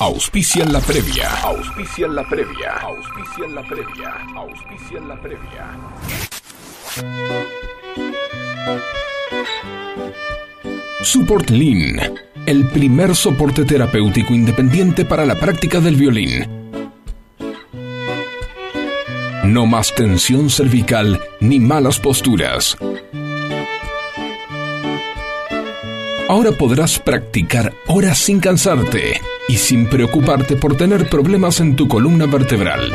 Auspician la previa. Auspician la previa. Auspician la previa. Auspician la previa. Support Lean, el primer soporte terapéutico independiente para la práctica del violín. No más tensión cervical ni malas posturas. Ahora podrás practicar horas sin cansarte y sin preocuparte por tener problemas en tu columna vertebral.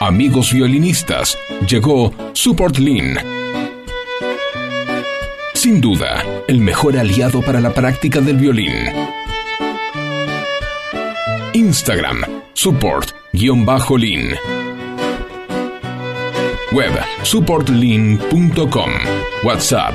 Amigos violinistas, llegó Support Lean. Sin duda, el mejor aliado para la práctica del violín. Instagram, support-lean. Web, supportlean.com. WhatsApp,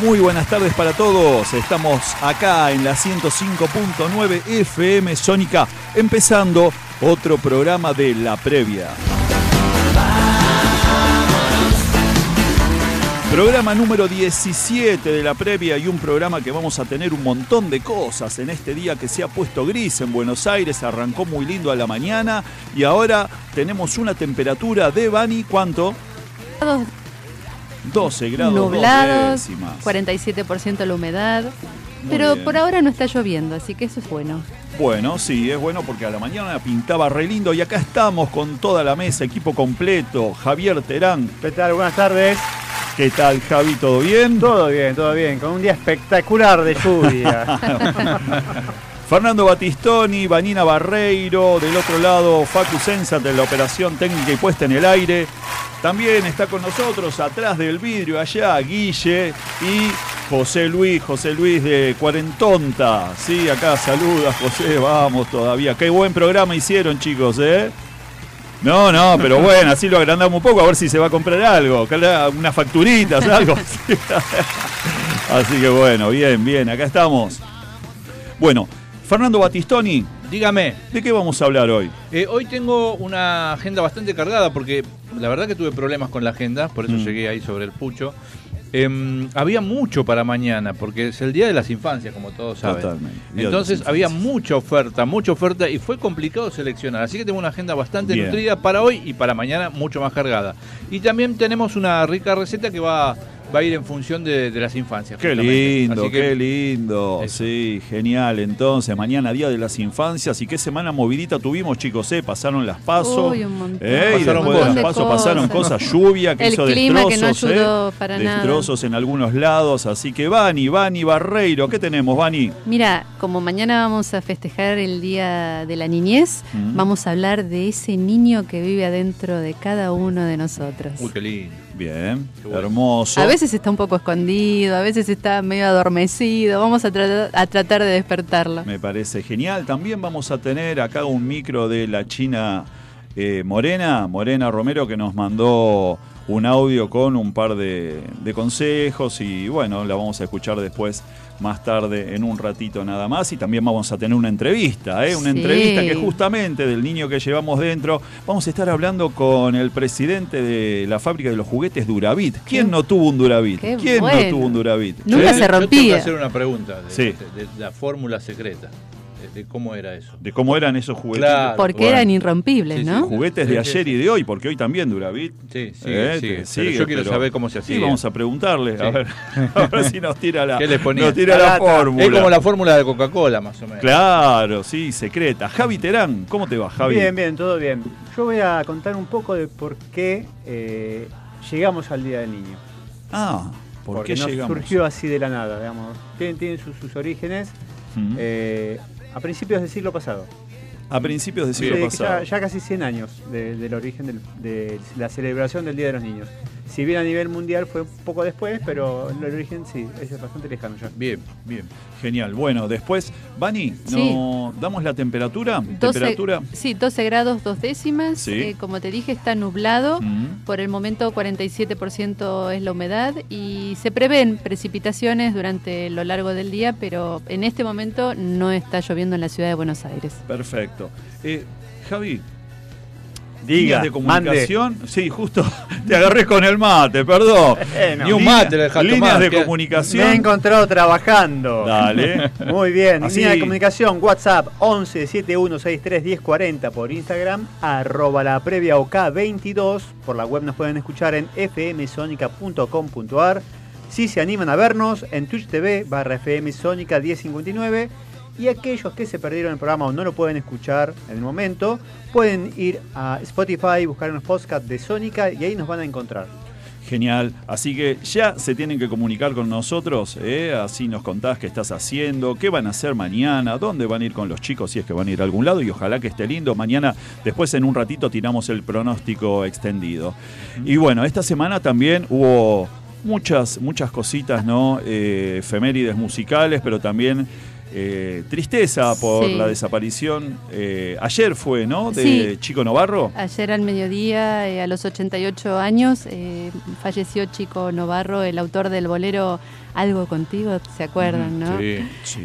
Muy buenas tardes para todos. Estamos acá en la 105.9 FM Sónica, empezando otro programa de La Previa. Programa número 17 de la previa y un programa que vamos a tener un montón de cosas en este día que se ha puesto gris en Buenos Aires, arrancó muy lindo a la mañana y ahora tenemos una temperatura de Bani, ¿cuánto? 12 grados dos Nublados, décimas. 47% la humedad. Muy pero bien. por ahora no está lloviendo, así que eso es bueno. Bueno, sí, es bueno porque a la mañana pintaba re lindo y acá estamos con toda la mesa, equipo completo. Javier Terán, ¿Qué tal? Buenas tardes. ¿qué tal Javi? ¿Todo bien? Todo bien, todo bien. Con un día espectacular de lluvia. Fernando Batistoni, Vanina Barreiro, del otro lado Facu Sensat de la operación técnica y puesta en el aire. También está con nosotros atrás del vidrio allá Guille y José Luis, José Luis de Cuarentonta. Sí, acá saluda José, vamos todavía. Qué buen programa hicieron chicos, ¿eh? No, no, pero bueno, así lo agrandamos un poco a ver si se va a comprar algo, unas facturitas, algo. Así que bueno, bien, bien, acá estamos. Bueno, Fernando Batistoni, Dígame, ¿de qué vamos a hablar hoy? eh, hoy tengo una agenda bastante cargada porque la verdad que tuve problemas con la agenda, por eso Mm. llegué ahí sobre el pucho. Em, había mucho para mañana porque es el Día de las Infancias, como todos saben. Totalmente, Entonces había mucha oferta, mucha oferta y fue complicado seleccionar. Así que tengo una agenda bastante Bien. nutrida para hoy y para mañana mucho más cargada. Y también tenemos una rica receta que va, va a ir en función de, de las infancias. Qué lindo, que- qué lindo. Eso. Sí, genial. Entonces, mañana Día de las Infancias. ¿Y qué semana movidita tuvimos, chicos? Eh? Pasaron las pasos. Uy, un montón. Eh, y Pasaron después de las cosas. pasos pasaron cosas. Lluvia que El hizo clima que destrozos. no ayudó eh. para nada. destrozos en algunos lados. Así que, Vani, Vani Barreiro. ¿Qué tenemos, Vani? Mira, como mañana vamos a festejar el Día de la Niñez, Mm. vamos a hablar de ese niño que vive adentro de cada uno de nosotros. Uy, qué lindo. Bien, bueno. hermoso. A veces está un poco escondido, a veces está medio adormecido. Vamos a, tra- a tratar de despertarlo. Me parece genial. También vamos a tener acá un micro de la China eh, Morena, Morena Romero, que nos mandó un audio con un par de, de consejos y bueno, la vamos a escuchar después más tarde en un ratito nada más y también vamos a tener una entrevista, ¿eh? una Sí. entrevista que justamente del niño que llevamos dentro vamos a estar hablando con el presidente de la fábrica de los juguetes Duravit. ¿Quién Qué- no tuvo un Duravit? qué ¿Quién no tuvo un Duravit? Nunca se yo tengo rompía. que hacer una pregunta de, Sí. de- de la fórmula secreta, de, cómo era eso. De cómo eran esos juguetes. Claro. Porque bueno. eran irrompibles, Sí, sí, ¿no? juguetes de Sí, ayer sí, y de hoy, porque hoy también Duravit. Sí, sí, eh, sí. te pero sigue, yo quiero pero- saber cómo se hacía. Sí, vamos a preguntarle, a, ver, a ver si nos tira la, ¿Qué le ponía? nos tira La fórmula. Es como la fórmula de Coca-Cola, más o menos. Claro, sí, secreta. Javi Terán, ¿cómo te va, Javi? Bien, bien, todo bien. Yo voy a contar un poco de por qué eh, llegamos al Día del Niño. Ah, ¿por Porque qué no llegamos? surgió así de la nada, digamos. Tienen, tienen sus, sus orígenes Mm. eh, a principios del siglo pasado. A principios del siglo pasado. ya, ya casi 100 años de- del origen del- de la celebración del Día de los Niños. Si bien a nivel mundial fue un poco después, pero el origen sí, es bastante lejano ya. Bien, bien. Genial. Bueno, después, Vani, Sí. ¿no damos la temperatura? 12, Temperatura. sí, 12 grados, dos décimas. Sí. Eh, como te dije, está nublado. Mm. Por el momento 47% es la humedad y se prevén precipitaciones durante lo largo del día, pero en este momento no está lloviendo en la ciudad de Buenos Aires. Perfecto. Eh, Javi, Diga, líneas de comunicación. Sí, justo te agarré con el mate, perdón. Bueno, Ni un Línea- mate le dejaste Líneas tomar, de que- Me he comunicación. encontrado trabajando. Dale. Muy bien, Así- línea de comunicación, WhatsApp 11 7163 1040 por Instagram, arroba la previa OK 22, por la web nos pueden escuchar en fmsonica.com.ar, si se animan a vernos en Twitch TV barra fmsonica 1059 y aquellos que se perdieron el programa o no lo pueden escuchar en el momento, pueden ir a Spotify, buscar unos podcasts de Sónica y ahí nos van a encontrar. Genial. Así que ya se tienen que comunicar con nosotros. ¿eh? Así nos contás qué estás haciendo, qué van a hacer mañana, dónde van a ir con los chicos, si es que van a ir a algún lado. Y ojalá que esté lindo. Mañana, después en un ratito, tiramos el pronóstico extendido. Y bueno, esta semana también hubo muchas, muchas cositas, ¿no? Eh, efemérides musicales, pero también. Eh, tristeza por Sí. la desaparición. eh, ayer fue, ¿no? De Sí. Chico Novarro. Ayer al mediodía, eh, a los 88 años, falleció Chico Novarro, el autor del bolero Algo contigo, ¿se acuerdan, no? Sí. Sí.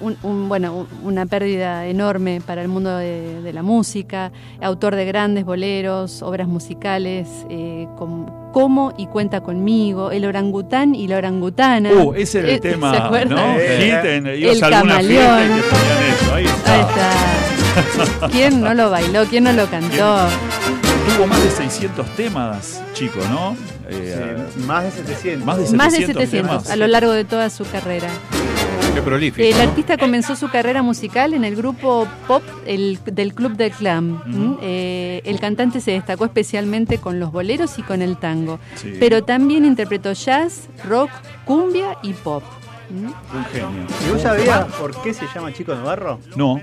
Un- un- bueno, un- una pérdida enorme para el mundo de, de la música, autor de grandes boleros, obras musicales, eh, com- como y cuenta conmigo, el orangután y la orangutana. Uh, ese era el Eh, tema, ¿se acuerdan? ¿no? Eh, el camaleón. eso. Ahí está. Ahí está. ¿Quién no lo bailó? ¿Quién no lo cantó? Tuvo más de 600 temas, chico, ¿no? Eh, Sí, más de 700. más de 700, Más de 700 temas. a lo largo de toda su carrera. Qué prolífico. El ¿no? artista comenzó su carrera musical en el grupo pop el- del Club de Clam. Ujú. ¿m? Eh, el cantante se destacó especialmente con los boleros y con el tango, Sí. pero también interpretó jazz, rock, cumbia y pop. ¿m? Un genio. ¿Y vos sabías por qué se llama Chico Navarro? No.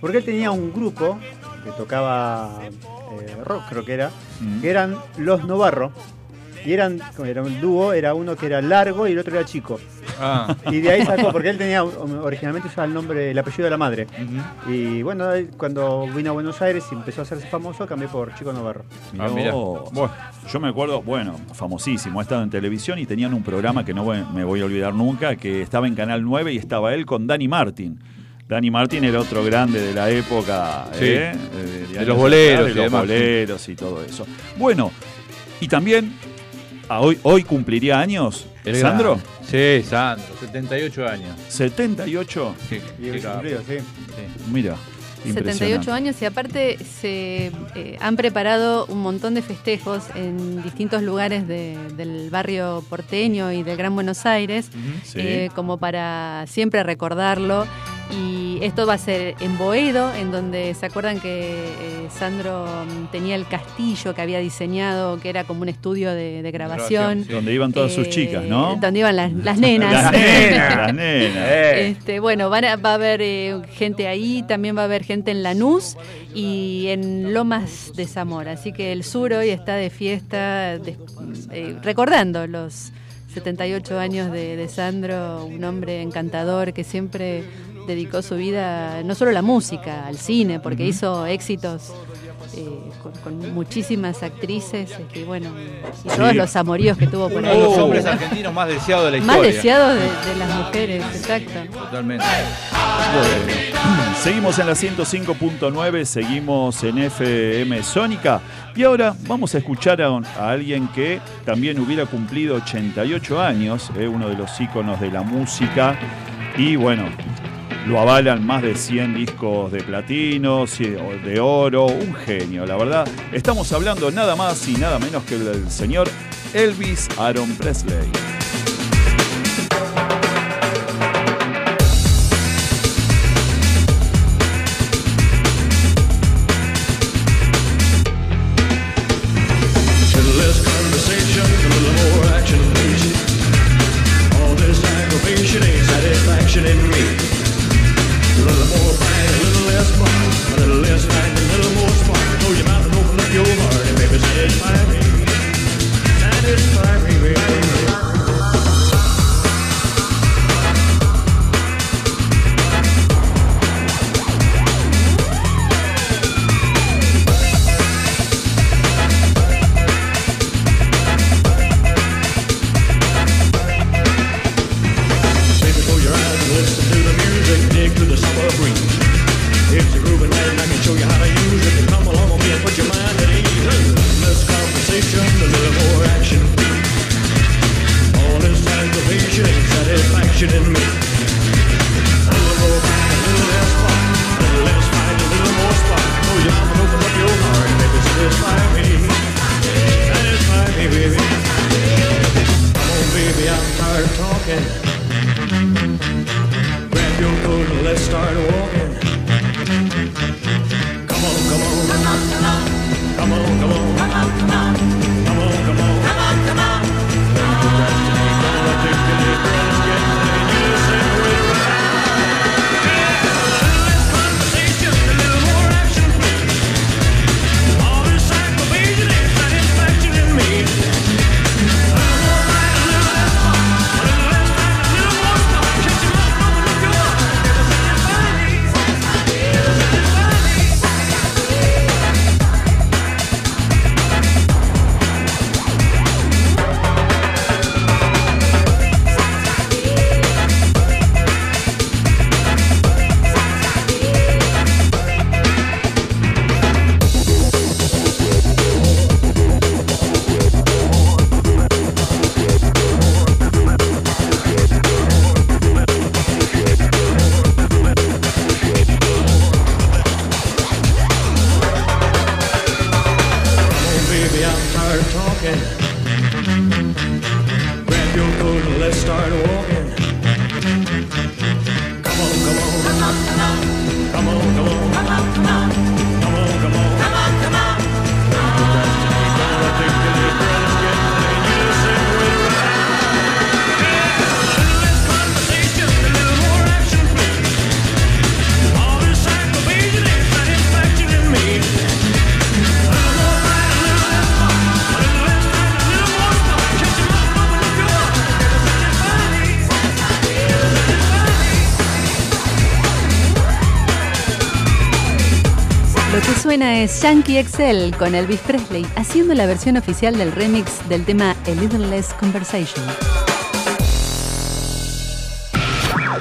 Porque él tenía un grupo que tocaba eh, rock, creo que era, Mm. que eran Los Novarro. Y eran, era un dúo, era uno que era largo y el otro era chico. Ah, Y de ahí sacó, porque él tenía, originalmente usaba el nombre, el apellido de la madre. Y bueno, cuando vino a Buenos Aires y empezó a hacerse famoso, cambió por Chico Navarro. Ah, vos. Yo me acuerdo, bueno, famosísimo, ha estado en televisión y tenían un programa que no voy- me voy a olvidar nunca, que estaba en Canal 9 y estaba él con Danny Martin. Danny Martin era otro grande de la época, Sí. ¿eh? De años los boleros de los boleros y todo eso. Bueno, y también, a hoy, hoy cumpliría años, El Sandro, gran- Sí, Sandro, 78 años. 78, Sí, cumplido, sí. Sí. mira. 78 impresionante. años y aparte se eh, han preparado un montón de festejos en distintos lugares de- del barrio porteño y del Gran Buenos Aires, Sí. eh, como para siempre recordarlo. Y esto va a ser en Boedo, en donde se acuerdan que eh, Sandro mm, tenía el castillo que había diseñado, que era como un estudio de, de grabación. Grabación, sí. Donde iban todas sus Eh, chicas, ¿no? Donde iban las, las nenas. Las nenas, las nenas. Eh, Este, bueno, van a- va a haber eh, gente ahí, también va a haber gente en Lanús y en Lomas de Zamora. Así que el sur hoy está de fiesta, de- eh, recordando los 78 años de, de Sandro, un hombre encantador que siempre dedicó su vida no solo a la música, al cine, porque hizo éxitos. eh, con, con muchísimas actrices este, y bueno y todos Sí. los amoríos que tuvo por Uno ahí de los hombres argentinos más deseados de la más historia. deseados de, de las mujeres exacto Totalmente. Bueno, seguimos en la 105.9, seguimos en FM Sónica y ahora vamos a escuchar a, a alguien que también hubiera cumplido 88 años, eh, uno de los íconos de la música y bueno, lo avalan más de 100 discos de platino, de oro, un genio, la verdad. Estamos hablando nada más y nada menos que del señor Elvis Aaron Presley. Suena es Yankee Excel con Elvis Presley haciendo la versión oficial del remix del tema A Little Less Conversation.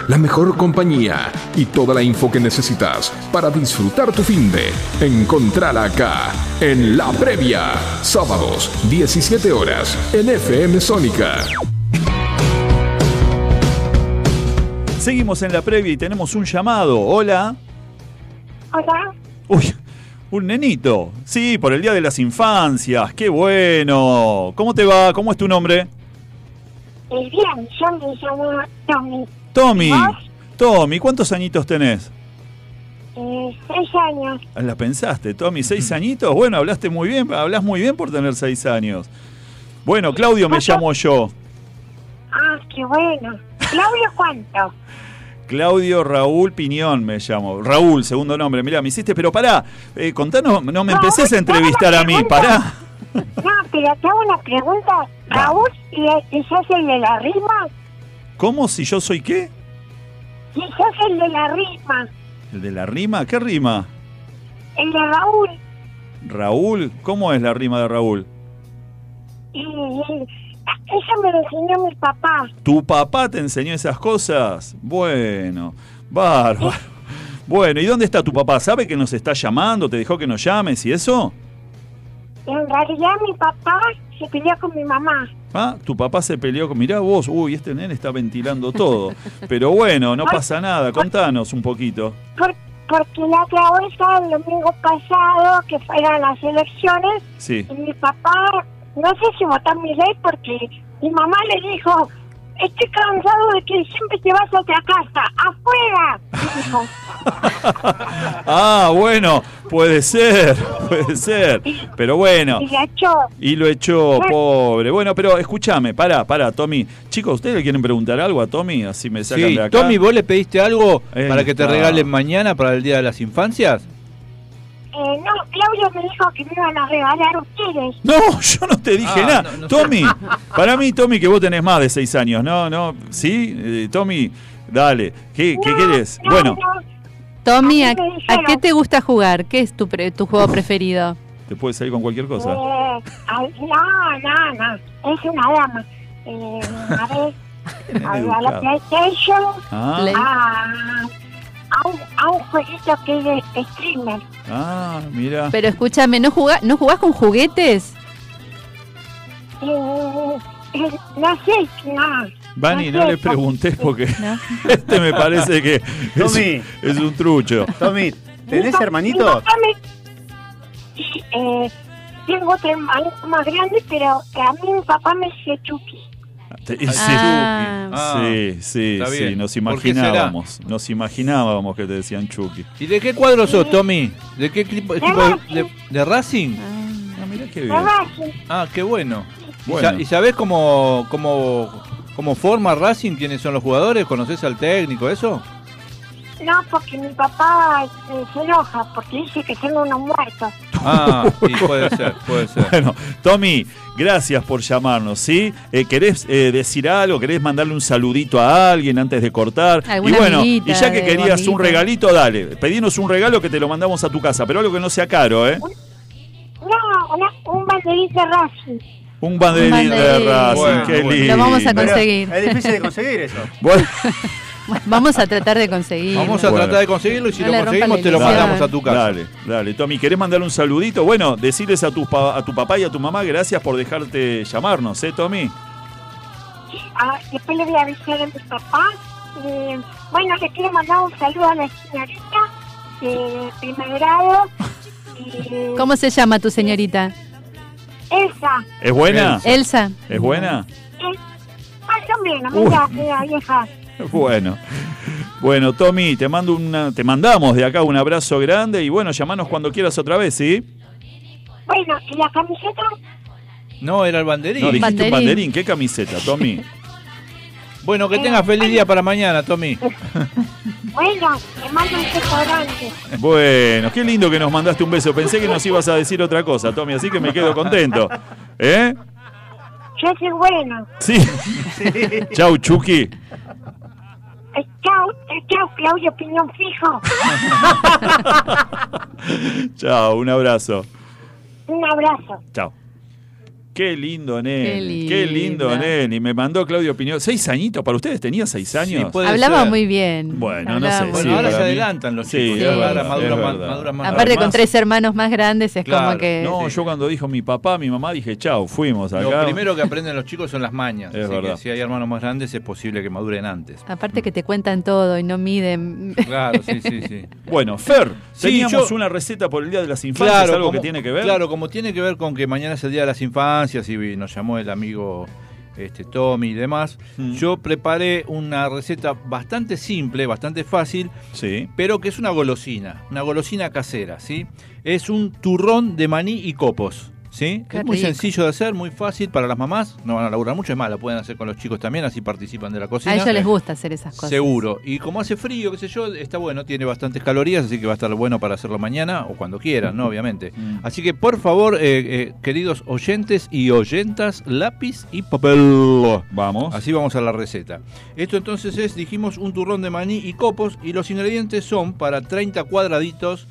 La mejor compañía y toda la info que necesitas para disfrutar tu fin de. Encontrala acá, en La Previa. Sábados, 17 horas, en FM Sónica. Seguimos en la previa y tenemos un llamado. Hola. Hola, Uy, un nenito. Sí, por el Día de las Infancias. Qué bueno. ¿Cómo te va? ¿Cómo es tu nombre? bien, yo me llamo Tommy, Tommy. ¿Vos? Tommy, ¿cuántos añitos tenés? eh, seis años. ¿La pensaste, Tommy? ¿Seis añitos? Bueno, hablaste muy bien. Hablas muy bien por tener seis años. Bueno, Claudio me llamo yo. Ah, qué bueno. Claudio, ¿cuánto? Claudio Raúl Piñón me llamo. Raúl, segundo nombre. Mirá, me hiciste, pero pará, eh, contanos, no me No, empecés a entrevistar a mí, pará. No, pero te hago una pregunta. Raúl, ¿y, y sos el de la rima? ¿Cómo si yo soy qué? ¿Y sos el de la rima? ¿El de la rima? ¿Qué rima? El de Raúl. Raúl, ¿cómo es la rima de Raúl? Y, y- eso me lo enseñó mi papá. ¿Tu papá te enseñó esas cosas? Bueno, bárbaro. Bueno, ¿y dónde está tu papá? ¿Sabe que nos está llamando? ¿Te dejó que nos llames y eso? En realidad mi papá se peleó con mi mamá. Ah, tu papá se peleó con... Mirá vos, uy, este nene está ventilando todo. Pero bueno, no pasa nada, contanos un poquito. Por- porque la otra vez, el domingo pasado, que fueron las elecciones, Sí. Y mi papá, no sé si votó a mi ley porque mi mamá le dijo, estoy cansado de que siempre te vas a otra casa, afuera. Y dijo, Ah, bueno, puede ser, puede ser. Pero bueno, y la echó. y lo echó, pobre. Bueno, pero escúchame, pará, pará, Tommy. Chicos, ¿ustedes le quieren preguntar algo a Tommy? Así me sacan Sí, de acá. Tommy, ¿vos le pediste algo Ahí para que te regalen mañana para el Día de las Infancias? Eh, no, Claudio me dijo que me iban a regalar ustedes. No, yo no te dije Ah, nada. no, no sé. Tommy, para mí, Tommy, que vos tenés más de seis años, ¿no? ¿No? ¿Sí? Eh, Tommy, dale. ¿Qué, qué No, querés? no, bueno, no. Tommy, ¿a, qué te gusta jugar? ¿Qué es tu, pre- tu juego preferido? te puedes salir con cualquier cosa. Eh, ay, no, no, no, es una dama. Eh, a ver, a, la. PlayStation, Ah, Le- a, a, un, a un jueguito que es de streamer. ah, mira. Pero escúchame, ¿no jugás, ¿no jugás con juguetes? Eh, eh, no sé, no. Vani, no le preguntés porque ¿No? este me parece que es, Tommy. es un trucho. Tommy, ¿tenés hermanito? Sí, eh, tengo otro hermanito más grande, pero que a mí mi papá me dice Chucky. Sí, Ah. Ah, sí, sí, sí, nos ¿Por qué imaginábamos, nos imaginábamos que te decían Chucky. ¿Y de qué cuadro sos, Tommy? ¿De qué equipo, equipo de, de- de Racing? Ah, mira qué ¿De bien. Ah, qué bueno. ¿Y, Bueno. sa- y sabés cómo, cómo, cómo forma Racing? ¿Quiénes son los jugadores? ¿Conoces al técnico, eso? No, porque mi papá eh, se enoja, porque dice que son unos muertos. Ah, sí, puede ser, puede ser. Bueno, Tommy, gracias por llamarnos, ¿sí? Eh, ¿Querés eh, decir algo? ¿Querés mandarle un saludito a alguien antes de cortar? Y bueno, y ya que de querías un regalito, dale, pedinos un regalo que te lo mandamos a tu casa, pero algo que no sea caro, ¿eh? No, una- un banderín de Racing. Un banderín de banderín. Racing, Bueno, qué bueno. lindo. Lo vamos a Pero conseguir. Es difícil de conseguir eso. Bueno, Vamos a tratar de conseguir. Vamos a Bueno. tratar de conseguirlo y si No lo conseguimos te lo mandamos a tu casa. Dale, dale. Tommy, ¿querés mandarle un saludito? Bueno, decirles a tu, pa- a tu papá y a tu mamá gracias por dejarte llamarnos, ¿eh, Tommy? Ah, después le voy a avisar a mi papá. Eh, bueno, le quiero mandar un saludo a la señorita de primer grado. Y, ¿Cómo se llama tu señorita? Esa. ¿Es buena? Elsa. ¿Es buena? Es más o menos, mira, vieja. Bueno. Bueno, Tommy, te mando una, te mandamos de acá un abrazo grande y bueno, llamanos cuando quieras otra vez, ¿sí? Bueno, ¿y la camiseta? No, era el banderín. No, dijiste un Banderín. banderín, ¿qué camiseta, Tommy? Bueno, que tengas feliz día para mañana, Tommy. Bueno, te mando un beso grande. Bueno, qué lindo que nos mandaste un beso. Pensé que nos ibas a decir otra cosa, Tommy, así que me quedo contento. ¿Eh? Yo soy bueno. Sí. Chau, Chucky. Chao, chao, Claudio Piñón Fijo. Chau, un abrazo. Un abrazo. Chao. Qué lindo, nene. Qué Qué lindo, nene. Y me mandó Claudio Piñón. ¿Seis añitos para ustedes? ¿Tenía seis años? Sí, Hablaba ser. muy bien. Bueno, no sé, Bueno, Sí, ahora se mí- adelantan los Sí, chicos. es ahora verdad, maduran es más, verdad. maduran más Aparte con tres hermanos más grandes es Claro, como que... No, yo cuando dijo mi papá, mi mamá, dije, chau, fuimos acá. Lo primero que aprenden los chicos son las mañas. Es así verdad. que si hay hermanos más grandes es posible que maduren antes. Aparte que te cuentan todo y no miden. Claro, sí, sí, sí. Bueno, Fer, Sí, teníamos yo- una receta por el Día de las Infancias, algo que tiene que ver. Claro, como tiene que ver con que mañana es el Día de las Infancias y nos llamó el amigo este, Tommy y demás, Mm. yo preparé una receta bastante simple, bastante fácil, Sí. pero que es una golosina, una golosina casera, ¿sí? Es un turrón de maní y copos, ¿sí? Qué es muy rico. sencillo de hacer, muy fácil para las mamás, no van a laburar mucho, es más, lo pueden hacer con los chicos también, así participan de la cocina. A ellos les gusta hacer esas cosas. Seguro. Y como hace frío, qué sé yo, está bueno, tiene bastantes calorías, así que va a estar bueno para hacerlo mañana o cuando quieran, ¿no? Obviamente. Mm. Así que por favor, eh, eh, queridos oyentes y oyentas, lápiz y papel. Vamos. Así vamos a la receta. Esto entonces es, dijimos, un turrón de maní y copos y los ingredientes son para 30 cuadraditos,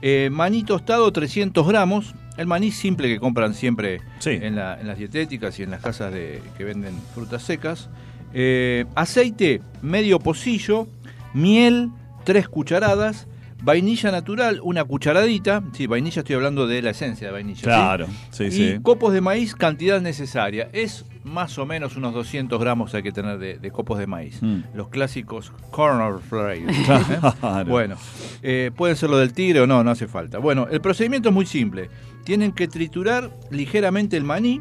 eh, maní tostado 300 gramos, el maní simple que compran siempre Sí. en, la- en las dietéticas y en las casas de, que venden frutas secas, eh, aceite medio pocillo, miel 3 cucharadas, vainilla natural una cucharadita, sí, vainilla estoy hablando de la esencia de vainilla. Claro, sí, y sí. copos de maíz, cantidad necesaria. Es más o menos unos 200 gramos hay que tener de, de copos de maíz. Mm. Los clásicos corner flakes. Claro. Bueno, eh, pueden ser lo del tigre o no, no hace falta. Bueno, el procedimiento es muy simple. Tienen que triturar ligeramente el maní,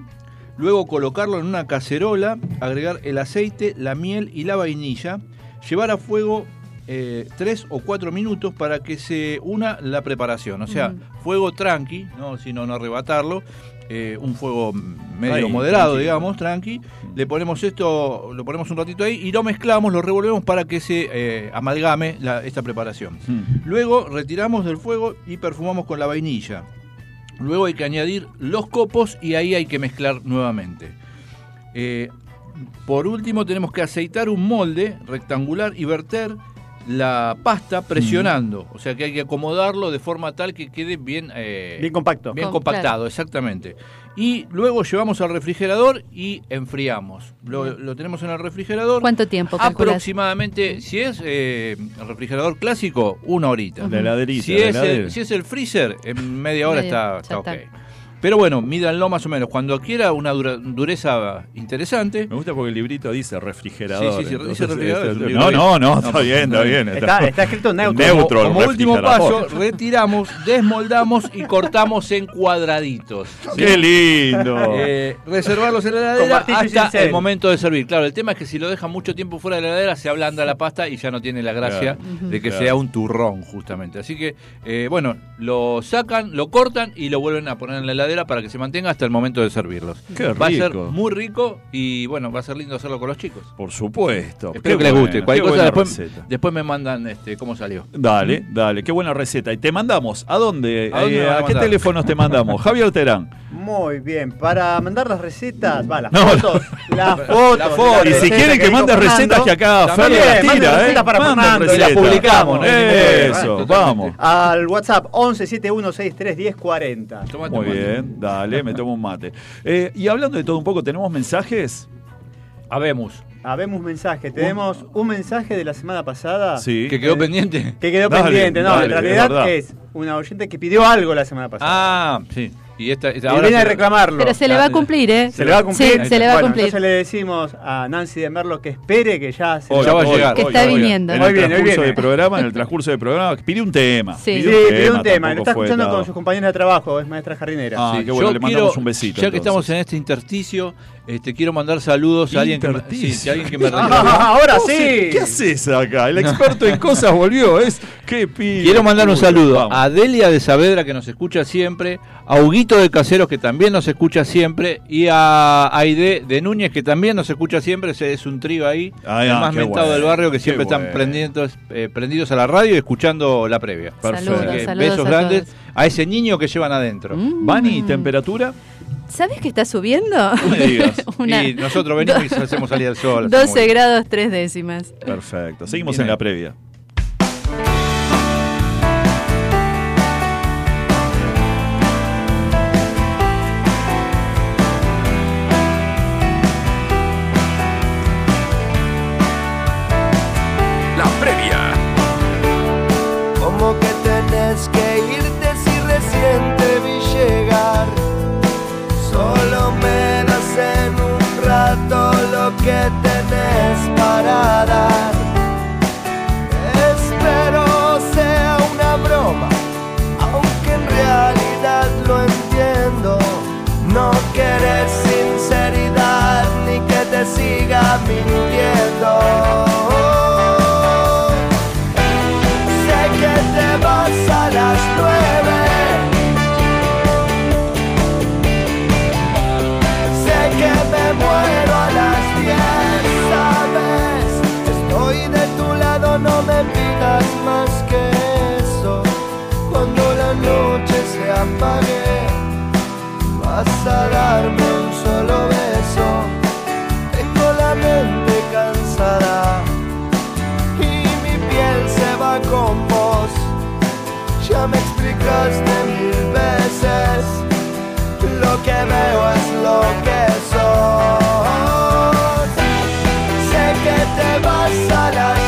luego colocarlo en una cacerola, agregar el aceite, la miel y la vainilla, llevar a fuego eh, tres o cuatro minutos para que se una la preparación. O sea, Mm. fuego tranqui, ¿no? sino no arrebatarlo. eh, un fuego medio Ahí, moderado, tranquilo. digamos, tranqui. Le ponemos esto, lo ponemos un ratito ahí y lo mezclamos, lo revolvemos para que se eh, amalgame la- esta preparación. Mm. Luego retiramos del fuego y perfumamos con la vainilla. Luego hay que añadir los copos y ahí hay que mezclar nuevamente. Eh, por último tenemos que aceitar un molde rectangular y verter la pasta presionando. O sea que hay que acomodarlo de forma tal que quede bien... eh, Bien compacto. Bien Com- compactado, claro. exactamente. Y luego llevamos al refrigerador y enfriamos. Lo, lo tenemos en el refrigerador. ¿Cuánto tiempo? Aproximadamente, si es eh, el refrigerador clásico, una horita. La heladerita. Si la es, el, si es el freezer, en media hora Media, está, está ok. está. Pero bueno, mídanlo más o menos. Cuando quiera una dura- dureza interesante, Me gusta porque el librito dice refrigerador. Sí, sí, sí, dice refrigerador, este, libro no, no, no, está No, bien, está bien. Está, está escrito neutro. Neutro. como, como último paso, retiramos, desmoldamos y cortamos en cuadraditos. ¡Qué lindo! Eh, reservarlos en la heladera hasta el momento de servir. Claro, el tema es que si lo dejan mucho tiempo fuera de la heladera se ablanda la pasta y ya no tiene la gracia Claro. de que Claro. sea un turrón justamente. Así que, eh, bueno, lo sacan, lo cortan y lo vuelven a poner en la heladera para que se mantenga hasta el momento de servirlos. Qué Va a ser muy rico y bueno, va a ser lindo hacerlo con los chicos. Por supuesto. Espero Qué que les guste. Cualquier cosa después, me mandan este, cómo salió. Dale, dale, qué buena receta. Y te mandamos, ¿a dónde? ¿A dónde Eh, me van a ¿A qué teléfonos te mandamos? Javier Terán. Muy bien. Para mandar las recetas, va, las No, fotos. Las fotos. La foto. de Y si quieren que mandes Fernando, recetas que acá Fer las tira, ¿eh? recetas para Fernando y las publicamos, ¿no? Eso, vamos. Al WhatsApp 11 7163 1040. Tomate Muy un mate. Bien, dale, me tomo un mate. Eh, y hablando de todo un poco, ¿tenemos mensajes? Habemos. Habemos mensaje. Tenemos un mensaje de la semana pasada. Sí. ¿Que quedó pendiente? Que quedó Dale, pendiente, no, dale, en es realidad verdad. es una oyente que pidió algo la semana pasada. Ah, sí. Y esta, esta- Y ahora viene a reclamarlo. Pero se le va a cumplir, ¿eh? Se le va a cumplir. Sí, se le va a cumplir. Entonces le decimos a Nancy de Merlo que espere que ya se Hoy, ya va a llegar. Que está viniendo. En Hoy el hoy transcurso viene. del programa, en el transcurso del programa, pide un tema. Sí. Sí, pidió un tema. Lo tampoco está escuchando con sus compañeros de trabajo, es maestra jardinera. Ah, Sí, qué bueno, yo le mandamos quiero, un besito. Ya que estamos en este intersticio, este, quiero mandar saludos a alguien que, sí, sí, alguien que me Ah, ahora ¿Vos sí. ¿Qué haces acá? El experto en cosas volvió. Es qué pibe. Quiero mandar un saludo vamos. a Delia de Saavedra que nos escucha siempre, a Huguito de Caseros que también nos escucha siempre y a Aide de Núñez que también nos escucha siempre, ese es un trío ahí, Ah, el ah, más mentado bueno, del barrio que siempre están bueno. prendidos, eh, prendidos a la radio y escuchando la previa. Perfecto. Saludos, Así que saludos besos a grandes todos. a ese niño que llevan adentro. Mm. Bani, ¿temperatura? ¿Sabes que está subiendo? No me digas. Una- Y nosotros venimos y hacemos salir al sol. 12 hacemos- grados 3 décimas. Perfecto. Seguimos Bien en la previa. Darme un solo beso. Tengo la mente cansada y mi piel se va con vos. Ya me explicaste mil veces, lo que veo es lo que sos. Sé que te vas a las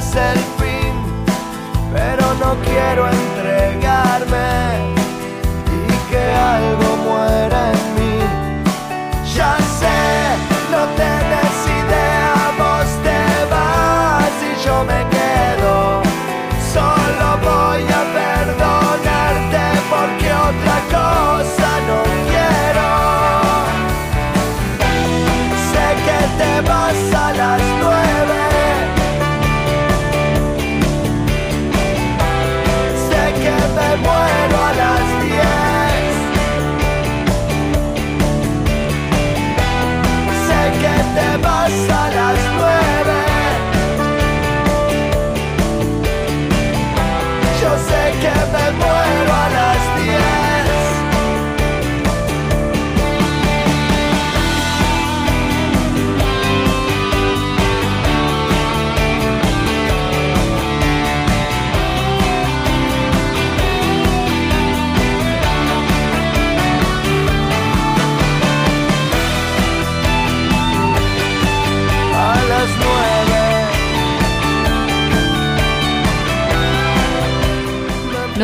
es el fin, pero no quiero entregarme y que algo muera en mí. Ya sé, no tenés idea, vos te vas y yo me quedo. Solo voy a perdonarte porque otra cosa no quiero. Sé que te vas a las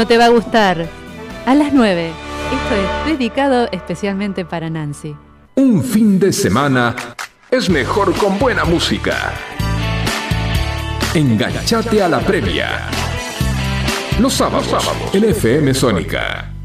te va a gustar. A las 9. Esto es dedicado especialmente para Nancy. Un fin de semana es mejor con buena música. Enganchate a la previa. Los sábados, en FM Sónica.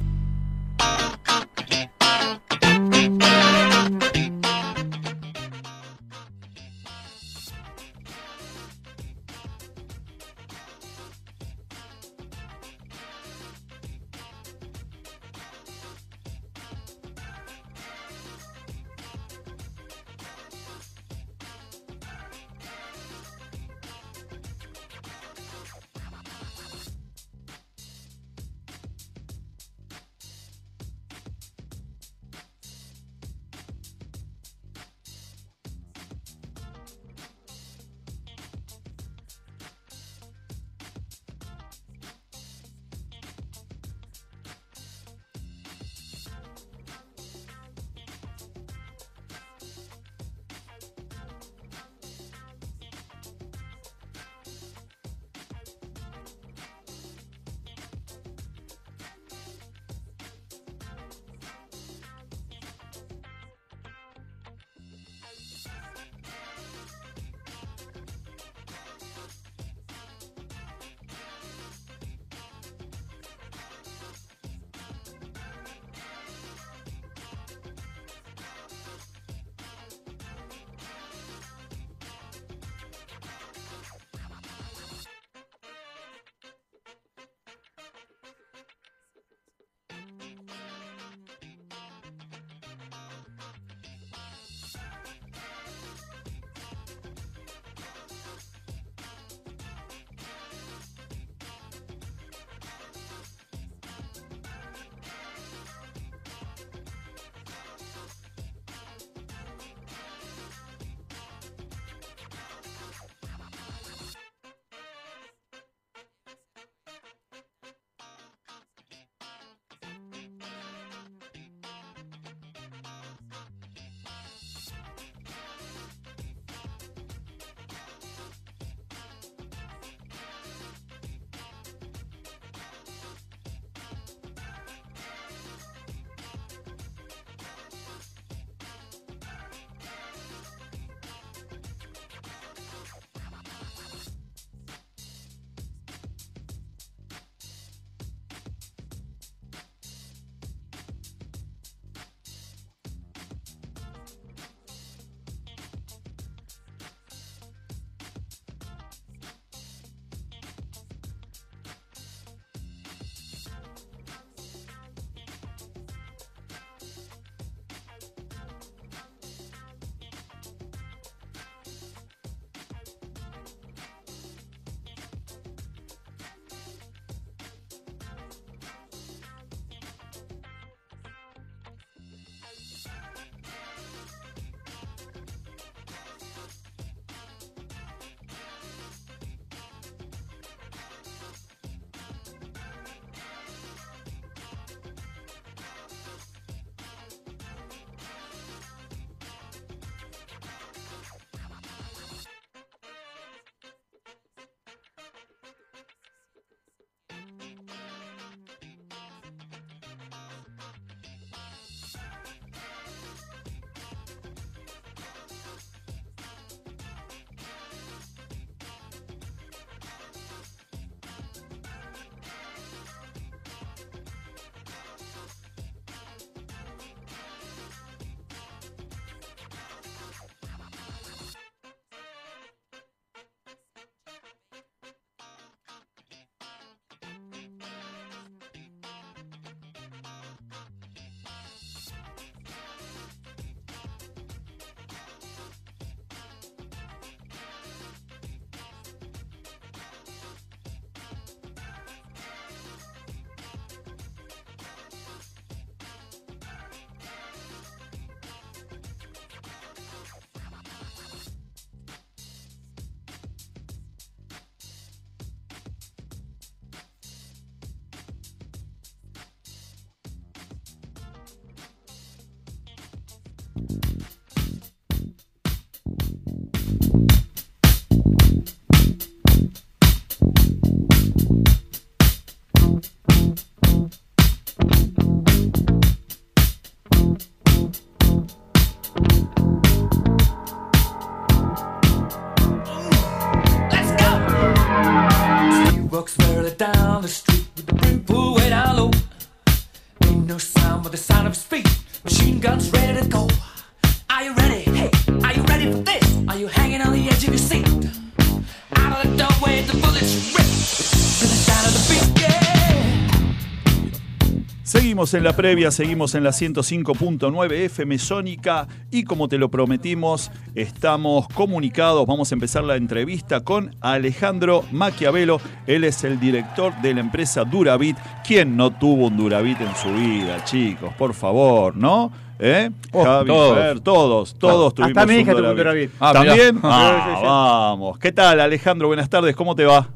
Seguimos en la previa, seguimos en la 105.9 FM Sónica y como te lo prometimos, estamos comunicados. Vamos a empezar la entrevista con Alejandro Maquiavelo. Él es el director de la empresa Duravit. ¿Quién no tuvo un Duravit en su vida, chicos? Por favor, ¿no? ¿Eh? Oh, Javi, todos. Fer, todos, todos Hasta tuvimos mi un hija tuvo un Duravit. Ah, ¿También? Ah, vamos. ¿Qué tal, Alejandro? Buenas tardes, ¿cómo te va?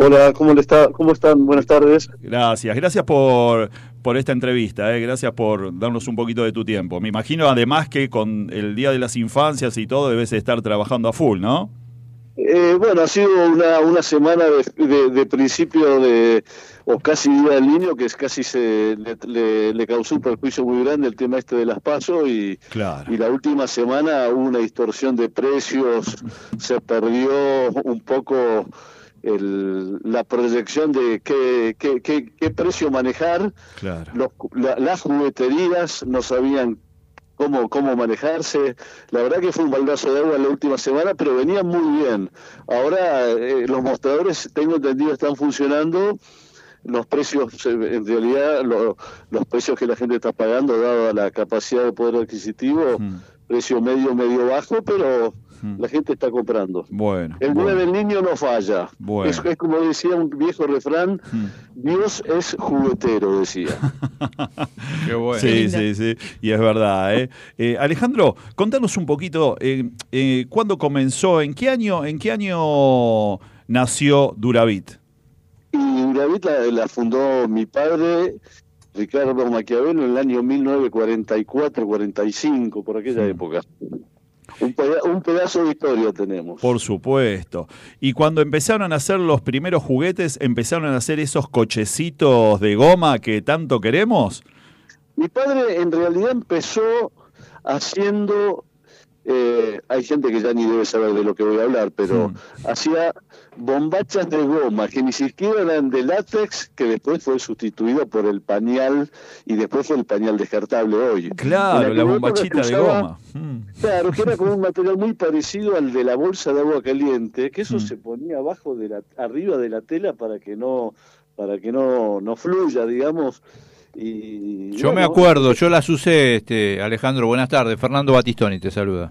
Hola, ¿cómo, le está, ¿cómo están? Buenas tardes. Gracias, gracias por, por esta entrevista, eh, gracias por darnos un poquito de tu tiempo. Me imagino además que con el Día de las Infancias y todo debes estar trabajando a full, ¿no? Eh, bueno, ha sido una, una semana de, de- de principio de, o casi Día del Niño, que es casi se le, le- le causó un perjuicio muy grande el tema este de las pasos y, Claro. y la última semana hubo una distorsión de precios, se perdió un poco el- la proyección de qué, qué, qué, qué precio manejar. Claro. los- la- las jugueterías no sabían cómo, cómo manejarse. La verdad que fue un baldazo de agua la última semana, pero venían muy bien. Ahora eh, los mostradores, tengo entendido, están funcionando. Los precios, eh, en realidad, lo- los precios que la gente está pagando, dado la capacidad de poder adquisitivo, Mm. precio medio, medio bajo, pero Mm. la gente está comprando. Bueno. El bueno. 9 del niño no falla. Bueno. Es, es como decía un viejo refrán, Mm. Dios es juguetero, decía. Qué bueno. Sí, sí, sí, y es verdad. ¿eh? Eh, Alejandro, contanos un poquito, eh, eh, ¿cuándo comenzó, en qué año, en qué año nació Duravit? Y Duravit la, la fundó mi padre, Ricardo Maquiavelo, en el año 1944-45, por aquella Sí. época. Un, peda- un pedazo de historia tenemos. Por supuesto. Y cuando empezaron a hacer los primeros juguetes, empezaron a hacer esos cochecitos de goma que tanto queremos. Mi padre en realidad empezó haciendo, eh, hay gente que ya ni debe saber de lo que voy a hablar, pero hacía bombachas de goma que ni siquiera eran de látex, que después fue sustituido por el pañal y después fue el pañal descartable hoy. Claro, la bombachita de goma. Mm. Claro, que era como un material muy parecido al de la bolsa de agua caliente, que eso Mm. se ponía abajo de la, arriba de la tela para que no, para que no, no fluya, digamos. Y Yo me acuerdo, yo las usé, este, Alejandro, buenas tardes. Fernando Batistoni te saluda.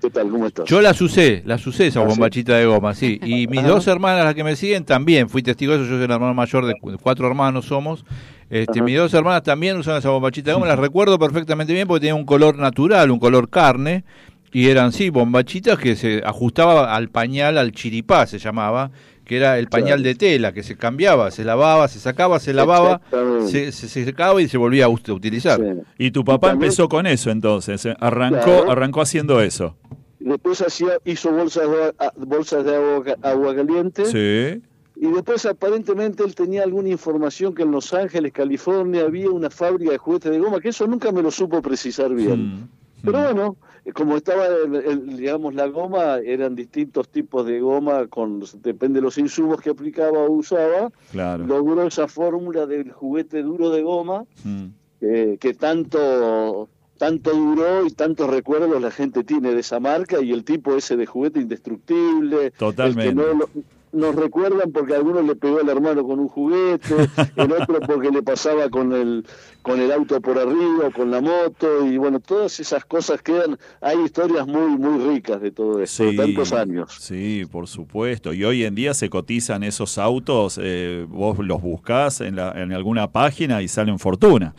¿Qué tal? ¿Cómo estás? Yo las usé, las usé esas Ah, ¿sí? bombachitas de goma, sí. Y mis Ajá. dos hermanas, las que me siguen, también. Fui testigo de eso, yo soy el hermano mayor de cu- cuatro hermanos somos. Este, Ajá. mis dos hermanas también usaban esa bombachita de goma, las recuerdo perfectamente bien porque tenía un color natural, un color carne. Y eran, sí, bombachitas que se ajustaba al pañal, al chiripá se llamaba, que era el pañal Claro. de tela, que se cambiaba, se lavaba, se sacaba, se lavaba, se, se- se secaba y se volvía a utilizar. Sí. Y tu papá Y también- empezó con eso entonces, eh, arrancó, Claro. arrancó haciendo eso. Después hacía, hizo bolsas de, agua- ah, bolsas de agua, agua caliente. Sí. Y después aparentemente él tenía alguna información que en Los Ángeles, California, había una fábrica de juguetes de goma, que eso nunca me lo supo precisar bien. Mm. Pero bueno, eh, como estaba, el- el- digamos, la goma, eran distintos tipos de goma, con depende de los insumos que aplicaba o usaba, Claro. logró esa fórmula del juguete duro de goma Mm. eh, que tanto tanto duró y tantos recuerdos la gente tiene de esa marca y el tipo ese de juguete indestructible, Totalmente. el que no lo- nos recuerdan porque algunos le pegó al hermano con un juguete, el otro porque le pasaba con el con el auto por arriba, con la moto y bueno, todas esas cosas quedan, hay historias muy muy ricas de todo esto, de tantos años. Sí, por supuesto. Y hoy en día se cotizan esos autos, eh, vos los buscás en, la- en alguna página y salen fortuna.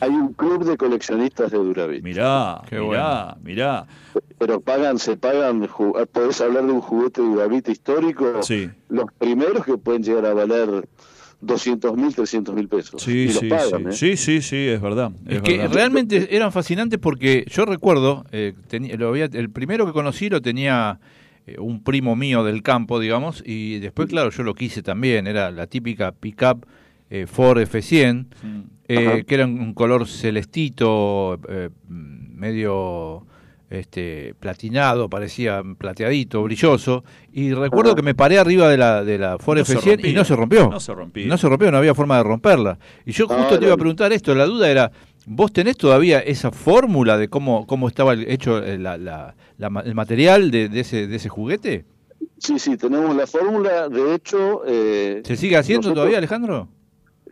Hay un club de coleccionistas de Duravit. Mirá, Qué mirá, mirá. Pero pagan, se pagan, podés hablar de un juguete de Duravit histórico, Sí. los primeros que pueden llegar a valer 200 mil, 300 mil pesos. Sí, y los sí, pagan, sí. ¿eh? sí, sí, sí, es verdad. Es, es que verdad. realmente eran fascinantes porque yo recuerdo, eh, tenía- lo había- el primero que conocí lo tenía eh, un primo mío del campo, digamos, y después, claro, yo lo quise también, era la típica pickup eh, Ford F100, Mm. Eh, que era un color celestito, eh, medio este platinado, parecía plateadito, brilloso, y recuerdo que me paré arriba de la, de la Ford No se F100 y no se rompió. No se rompía. No se rompió, no había forma de romperla. Y yo justo Ah, te iba a preguntar esto, la duda era, ¿vos tenés todavía esa fórmula de cómo, cómo estaba hecho eh, la- la- la ma- el material de, de ese, de ese juguete? Sí, sí, tenemos la fórmula. De hecho, eh, ¿Se sigue haciendo Nosotros- todavía, Alejandro?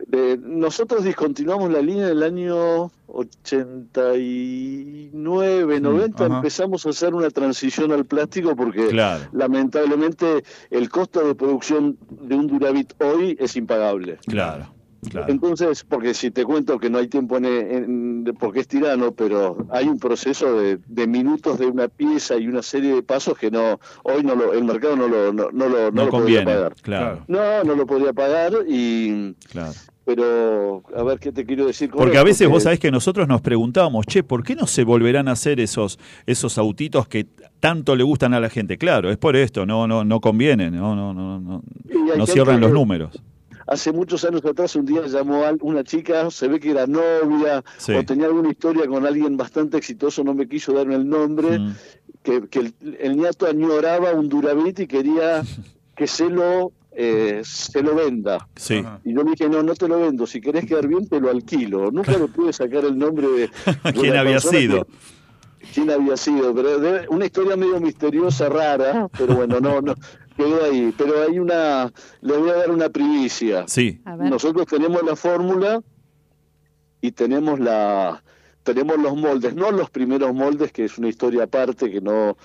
De- nosotros discontinuamos la línea en el año 89, 90, ajá. empezamos a hacer una transición al plástico porque Claro. lamentablemente el costo de producción de un Durabit hoy es impagable. Claro, claro. Entonces, porque si te cuento que no hay tiempo en, porque es tirano, pero hay un proceso de, de minutos de una pieza y una serie de pasos que no hoy no lo, el mercado no lo no, no lo, no No lo podría conviene, pagar. claro, No, no lo podría pagar y claro. Pero a ver qué te quiero decir con Porque a veces vos sabés que nosotros nos preguntábamos, che, ¿por qué no se volverán a hacer esos, esos autitos que tanto le gustan a la gente? Claro, es por esto, no, no, no conviene, no, no, no, no, cierran los números. Hace muchos años atrás un día llamó a una chica, se ve que era novia Sí. o tenía alguna historia con alguien bastante exitoso, no me quiso darme el nombre, Mm. que, que el, el nieto añoraba un Duravit y quería que se lo eh, se lo venda. Sí. Y yo le dije, no, no te lo vendo, si querés quedar bien te lo alquilo. Nunca me pude sacar el nombre de... de ¿Quién había sido? que- quién había sido, pero de- una historia medio misteriosa, rara, pero bueno, no, no, quedó ahí. Pero hay una, le voy a dar una primicia. Sí. Nosotros tenemos la fórmula y tenemos la tenemos los moldes, no los primeros moldes, que es una historia aparte que no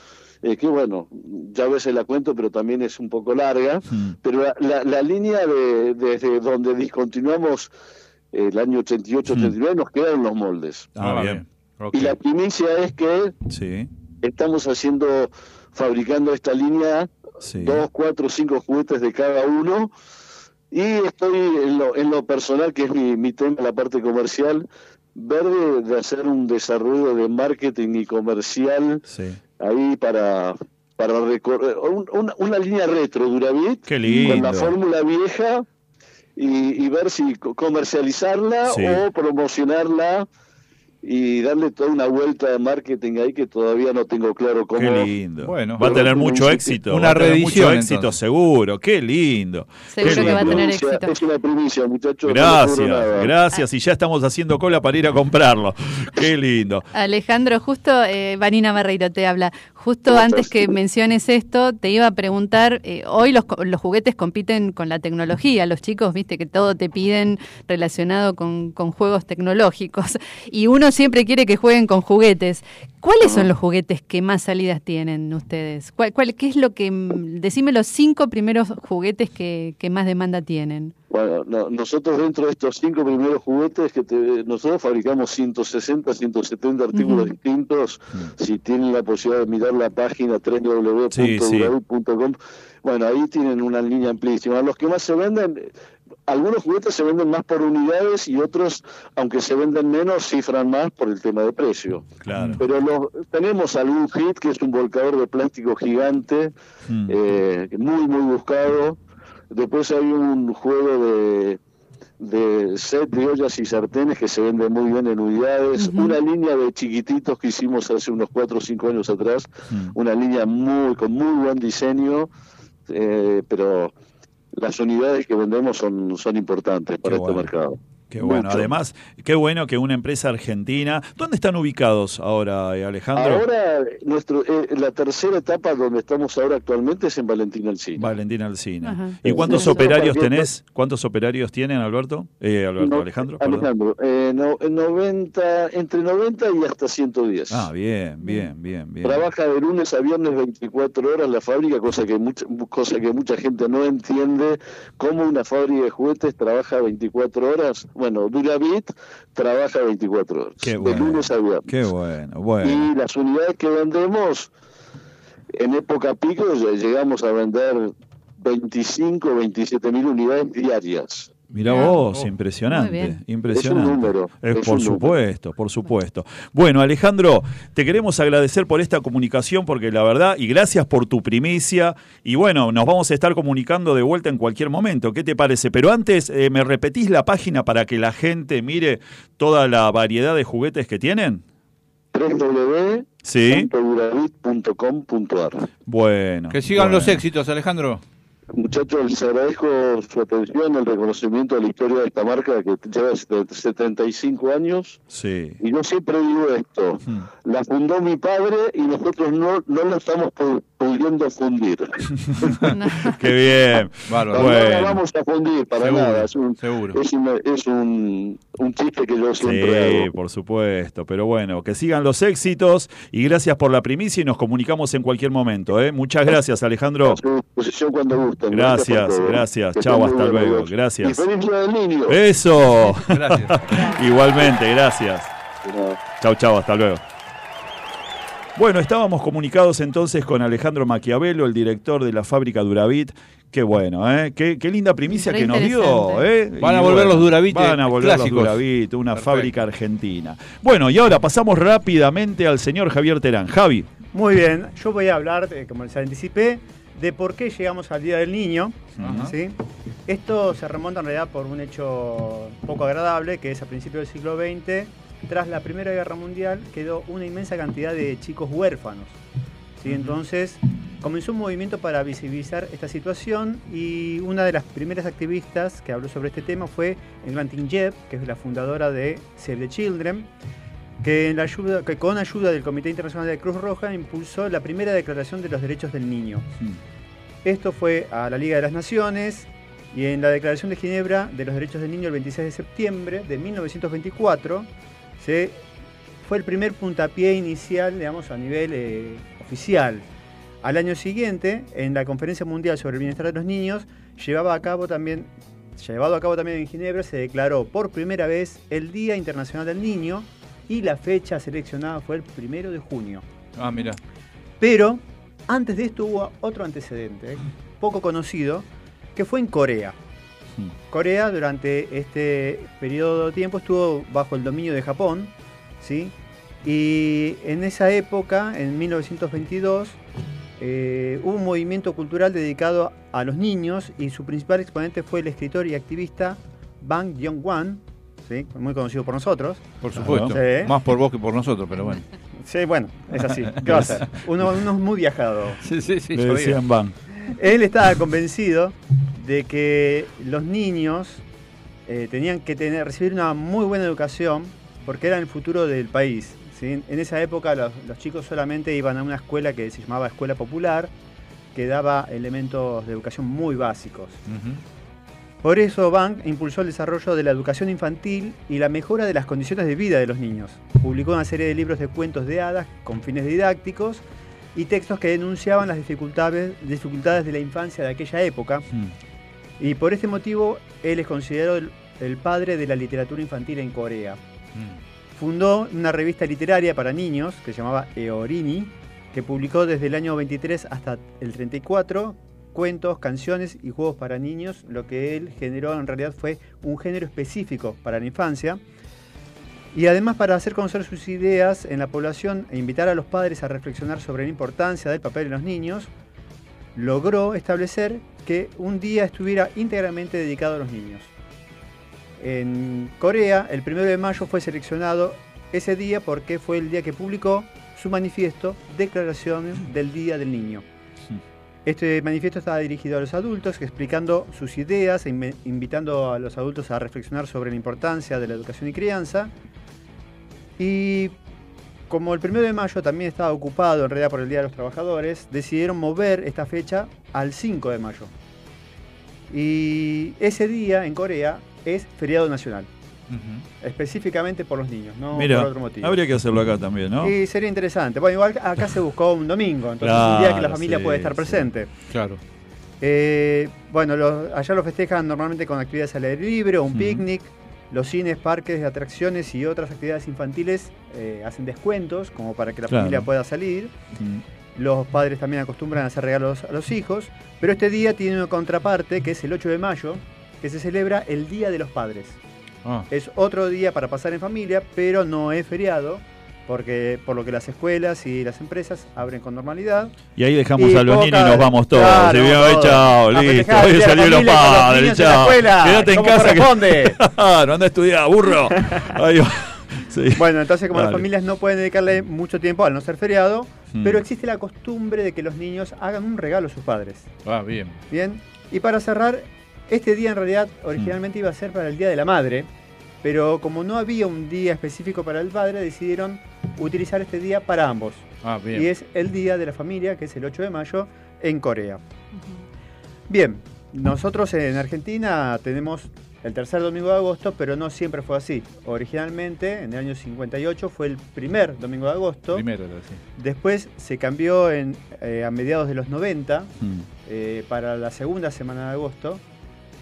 eh, que bueno, ya a veces la cuento, pero también es un poco larga, Mm. pero la, la- la línea de, desde donde discontinuamos eh, el año 88-89 nos quedan los moldes. ah, bien. Y la primicia es que sí, estamos haciendo, fabricando esta línea sí. dos, cuatro, cinco juguetes de cada uno. Y estoy en lo, en lo personal, que es mi, mi tema, la parte comercial, ver de, de hacer un desarrollo de marketing y comercial Sí. Ahí para para recorrer un- una, una línea retro Duravit Qué lindo. con la fórmula vieja y, y ver si co- comercializarla Sí. o promocionarla y darle toda una vuelta de marketing ahí que todavía no tengo claro cómo Qué lindo. Bueno. va a tener mucho éxito. Una reedición, mucho éxito, entonces. seguro. Qué lindo. Seguro Qué que va a tener éxito. Es una primicia, muchachos. Gracias, gracias. Y ya estamos haciendo cola para ir a comprarlo. Qué lindo. Alejandro, justo eh, Vanina Barreiro te habla. Justo ¿Cómo antes que menciones esto, te iba a preguntar, eh, hoy los, los juguetes compiten con la tecnología, los chicos, viste que todo te piden relacionado con, con juegos tecnológicos y uno siempre quiere que jueguen con juguetes. ¿Cuáles son los juguetes que más salidas tienen ustedes? ¿Cuál, cuál- ¿Qué es lo que, mm, decime los cinco primeros juguetes que, que más demanda tienen? Bueno, no, nosotros dentro de estos cinco primeros juguetes que te- nosotros fabricamos 160, 170 artículos Ujú. distintos. Si tienen la posibilidad de mirar la página Sí, sí. www.duravit.com, bueno, ahí tienen una línea amplísima. Los que más se venden, algunos juguetes se venden más por unidades y otros, aunque se venden menos, cifran más por el tema de precio. Claro. Pero los, tenemos algún hit que es un volcador de plástico gigante, Mm. eh, muy, muy buscado. Después hay un juego de, de set de ollas y sartenes que se vende muy bien en unidades. Una línea de chiquititos que hicimos hace unos 4 o 5 años atrás. Mm. Una línea muy con muy buen diseño, eh, pero las unidades que vendemos son, son importantes para Qué este bueno. mercado. Qué bueno. Mucho. Además, qué bueno que una empresa argentina. ¿Dónde están ubicados ahora, eh, Alejandro? Ahora, nuestro, eh, la tercera etapa donde estamos ahora actualmente es en Valentín Alcina. Valentina Alcina. Ajá. ¿Y cuántos Sí, operarios tenés? ¿Cuántos operarios tienen, Alberto? Eh, Alberto, No, Alejandro. perdón. Alejandro, eh, no, en 90, entre 90 y hasta 110. Ah, bien, bien, bien, bien. Trabaja de lunes a viernes 24 horas la fábrica, cosa que mucha, cosa que mucha gente no entiende. ¿Cómo una fábrica de juguetes trabaja 24 horas? Bueno, Duravit trabaja 24 horas, Qué de bueno. lunes a viernes. Qué bueno, bueno. Y las unidades que vendemos, en época pico llegamos a vender 25, 27 mil unidades diarias. Mirá Ah, vos, oh. Impresionante, impresionante. Es un número, Es es por un número. supuesto, por supuesto. Bueno, Alejandro, te queremos agradecer por esta comunicación porque la verdad, y gracias por tu primicia, y bueno, nos vamos a estar comunicando de vuelta en cualquier momento, ¿qué te parece? Pero antes, eh, ¿me repetís la página para que la gente mire toda la variedad de juguetes que tienen? Sí. www.duravit.com.ar Bueno. Que sigan bueno. los éxitos, Alejandro. Muchachos, les agradezco su atención, el reconocimiento de la historia de esta marca que lleva set- 75 años. Sí. Y yo siempre digo esto, la fundó mi padre y nosotros no, no la estamos pudiendo fundir. Qué bien. Bárbaro. No Bueno. vamos a fundir para Seguro, nada, es, un, seguro. es, una- es un, un chiste que yo siempre Sí, hago. por supuesto. Pero bueno, que sigan los éxitos y gracias por la primicia y nos comunicamos en cualquier momento. ¿eh? Muchas gracias, Alejandro. A su disposición cuando gusten. Gracias, gracias. Que Chao, hasta luego. Gracias. Y feliz día del niño. Eso. Gracias. Igualmente, gracias. No. Chau, chau, hasta luego. Bueno, estábamos comunicados entonces con Alejandro Maquiavelo, el director de la fábrica Duravit. Qué bueno, ¿eh? Qué, qué linda primicia Re que nos dio, ¿eh? Van a Y volver los Duravit, Van a eh, volver los. Duravit, una Perfecto. fábrica argentina. Bueno, y ahora pasamos rápidamente al señor Javier Terán. Javi. Muy bien, yo voy a hablar, eh, como les anticipé, de por qué llegamos al Día del Niño. ¿sí? Esto se remonta en realidad por un hecho poco agradable, que es a principios del siglo XX, tras la Primera Guerra Mundial, quedó una inmensa cantidad de chicos huérfanos. ¿sí? Entonces comenzó un movimiento para visibilizar esta situación y una de las primeras activistas que habló sobre este tema fue Englantin Jeb, que es la fundadora de Save the Children, que, en la ayuda, que con ayuda del Comité Internacional de Cruz Roja impulsó la primera declaración de los derechos del niño. Esto fue a la Liga de las Naciones y en la Declaración de Ginebra de los Derechos del Niño el 26 de septiembre de 1924 fue el primer puntapié inicial, digamos, a nivel eh, oficial. Al año siguiente, en la Conferencia Mundial sobre el Bienestar de los Niños, llevaba a cabo también, llevado a cabo también en Ginebra, se declaró por primera vez el Día Internacional del Niño y la fecha seleccionada fue el primero de junio. Ah, mira. Pero antes de esto hubo otro antecedente, eh, poco conocido, que fue en Corea. Corea durante este periodo de tiempo estuvo bajo el dominio de Japón, ¿sí? Y en esa época, en 1922, eh, hubo un movimiento cultural dedicado a los niños y su principal exponente fue el escritor y activista Bang Yong-wan, ¿sí? muy conocido por nosotros. Por supuesto. Sí. Más por vos que por nosotros, pero bueno. Sí, bueno, es así. ¿Qué va a hacer? Uno, uno es muy viajado. Sí, sí, sí. Le decían van. Él estaba convencido de que los niños eh, tenían que tener, recibir una muy buena educación porque eran el futuro del país. ¿sí? En esa época los, los chicos solamente iban a una escuela que se llamaba Escuela Popular, que daba elementos de educación muy básicos. Por eso Bank impulsó el desarrollo de la educación infantil y la mejora de las condiciones de vida de los niños. Publicó una serie de libros de cuentos de hadas con fines didácticos y textos que denunciaban las dificultades, dificultades de la infancia de aquella época. Y por este motivo él es considerado el, el padre de la literatura infantil en Corea. Mm. Fundó una revista literaria para niños que se llamaba Eorini, que publicó desde el año 23 hasta el 34 cuentos, canciones y juegos para niños. Lo que él generó en realidad fue un género específico para la infancia. Y además para hacer conocer sus ideas en la población e invitar a los padres a reflexionar sobre la importancia del papel de los niños, logró establecer que un día estuviera íntegramente dedicado a los niños. En Corea, el 1 de mayo fue seleccionado ese día porque fue el día que publicó su manifiesto Declaración del Día del Niño. Este manifiesto estaba dirigido a los adultos, explicando sus ideas e invitando a los adultos a reflexionar sobre la importancia de la educación y crianza. Y como el 1 de mayo también estaba ocupado en realidad por el Día de los Trabajadores, decidieron mover esta fecha al 5 de mayo. Y ese día en Corea es feriado nacional, específicamente por los niños, no Mira, por otro motivo. habría que hacerlo acá también, ¿no? Y sería interesante. Bueno, igual acá se buscó un domingo, entonces un día que la Claro, familia sí, puede estar sí. presente. Claro. Eh, bueno, los- allá lo festejan normalmente con actividades al aire libre, un picnic. Los cines, parques de atracciones y otras actividades infantiles eh, hacen descuentos como para que la Claro. familia pueda salir. Mm. Los padres también acostumbran a hacer regalos a los hijos. Pero este día tiene una contraparte que es el 8 de mayo, que se celebra el Día de los Padres. Ah, Es otro día para pasar en familia, pero no es feriado, porque por lo que las escuelas y las empresas abren con normalidad. Y ahí dejamos Y a los niños y nos vamos todos. Claro, Se vio, chao, listo. Hoy salieron los padres, chao. Quédate en casa. que-. Claro, anda a estudiar, burro. Ahí va. Sí. Bueno, entonces como las familias no pueden dedicarle mucho tiempo al no ser feriado, Mm. pero existe la costumbre de que los niños hagan un regalo a sus padres. Ah, bien. Bien, y para cerrar, este día en realidad originalmente iba a ser para el Día de la Madre, pero como no había un día específico para el padre, decidieron utilizar este día para ambos. Ah, bien. Y es el Día de la Familia, que es el 8 de mayo, en Corea. Bien, nosotros en Argentina tenemos el tercer domingo de agosto, pero no siempre fue así. Originalmente, en el año 58, fue el primer domingo de agosto. Primero, era así. Después se cambió en, eh, a mediados de los 90 Mm. eh, para la segunda semana de agosto.